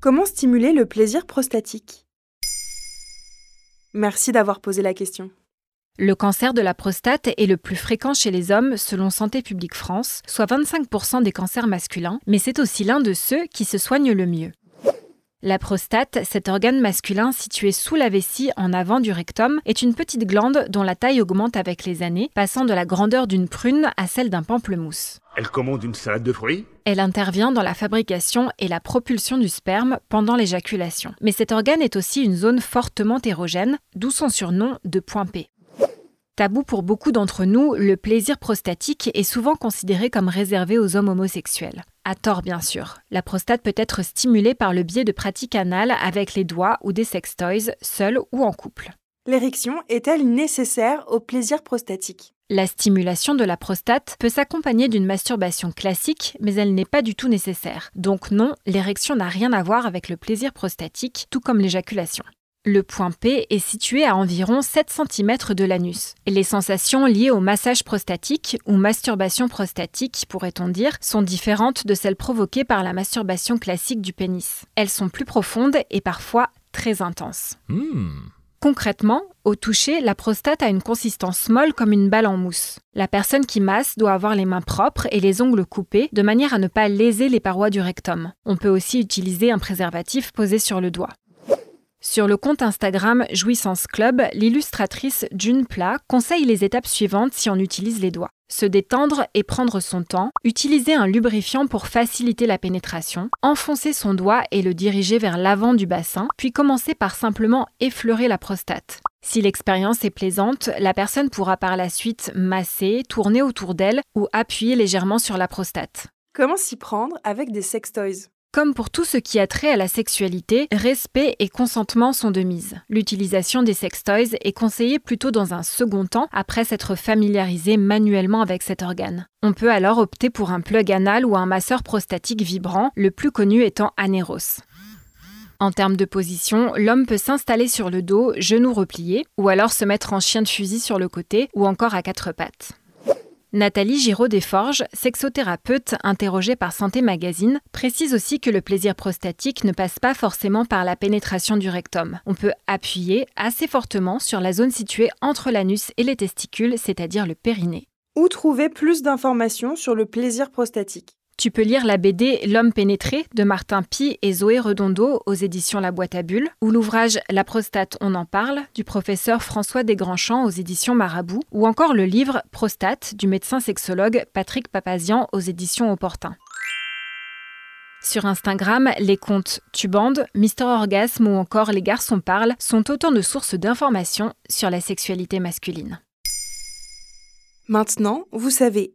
Comment stimuler le plaisir prostatique? Merci d'avoir posé la question. Le cancer de la prostate est le plus fréquent chez les hommes selon Santé publique France, soit 25% des cancers masculins, mais c'est aussi l'un de ceux qui se soignent le mieux. La prostate, cet organe masculin situé sous la vessie en avant du rectum, est une petite glande dont la taille augmente avec les années, passant de la grandeur d'une prune à celle d'un pamplemousse. Elle commande une salade de fruits Elle intervient dans la fabrication et la propulsion du sperme pendant l'éjaculation. Mais cet organe est aussi une zone fortement érogène, d'où son surnom de point P. Tabou pour beaucoup d'entre nous, le plaisir prostatique est souvent considéré comme réservé aux hommes homosexuels. À tort, bien sûr. La prostate peut être stimulée par le biais de pratiques anales avec les doigts ou des sextoys, seuls ou en couple. L'érection est-elle nécessaire au plaisir prostatique? La stimulation de la prostate peut s'accompagner d'une masturbation classique, mais elle n'est pas du tout nécessaire. Donc non, l'érection n'a rien à voir avec le plaisir prostatique, tout comme l'éjaculation. Le point P est situé à environ 7 cm de l'anus. Les sensations liées au massage prostatique ou masturbation prostatique, pourrait-on dire, sont différentes de celles provoquées par la masturbation classique du pénis. Elles sont plus profondes et parfois très intenses. Concrètement, au toucher, la prostate a une consistance molle comme une balle en mousse. La personne qui masse doit avoir les mains propres et les ongles coupés de manière à ne pas léser les parois du rectum. On peut aussi utiliser un préservatif posé sur le doigt. Sur le compte Instagram Jouissance Club, l'illustratrice June Plat conseille les étapes suivantes si on utilise les doigts. Se détendre et prendre son temps, utiliser un lubrifiant pour faciliter la pénétration, enfoncer son doigt et le diriger vers l'avant du bassin, puis commencer par simplement effleurer la prostate. Si l'expérience est plaisante, la personne pourra par la suite masser, tourner autour d'elle ou appuyer légèrement sur la prostate. Comment s'y prendre avec des sextoys? Comme pour tout ce qui a trait à la sexualité, respect et consentement sont de mise. L'utilisation des sextoys est conseillée plutôt dans un second temps après s'être familiarisé manuellement avec cet organe. On peut alors opter pour un plug anal ou un masseur prostatique vibrant, le plus connu étant Aneros. En termes de position, l'homme peut s'installer sur le dos, genoux repliés, ou alors se mettre en chien de fusil sur le côté, ou encore à quatre pattes. Nathalie Giraud-Desforges, sexothérapeute interrogée par Santé Magazine, précise aussi que le plaisir prostatique ne passe pas forcément par la pénétration du rectum. On peut appuyer assez fortement sur la zone située entre l'anus et les testicules, c'est-à-dire le périnée. Où trouver plus d'informations sur le plaisir prostatique? Tu peux lire la BD L'homme pénétré de Martin Pi et Zoé Redondo aux éditions La Boîte à Bulles, ou l'ouvrage La prostate, on en parle du professeur François Desgrandchamps aux éditions Marabout, ou encore le livre Prostate du médecin sexologue Patrick Papazian aux éditions Opportun. Sur Instagram, les comptes Tubande, Mister Orgasme ou encore Les garçons parlent sont autant de sources d'informations sur la sexualité masculine. Maintenant, vous savez,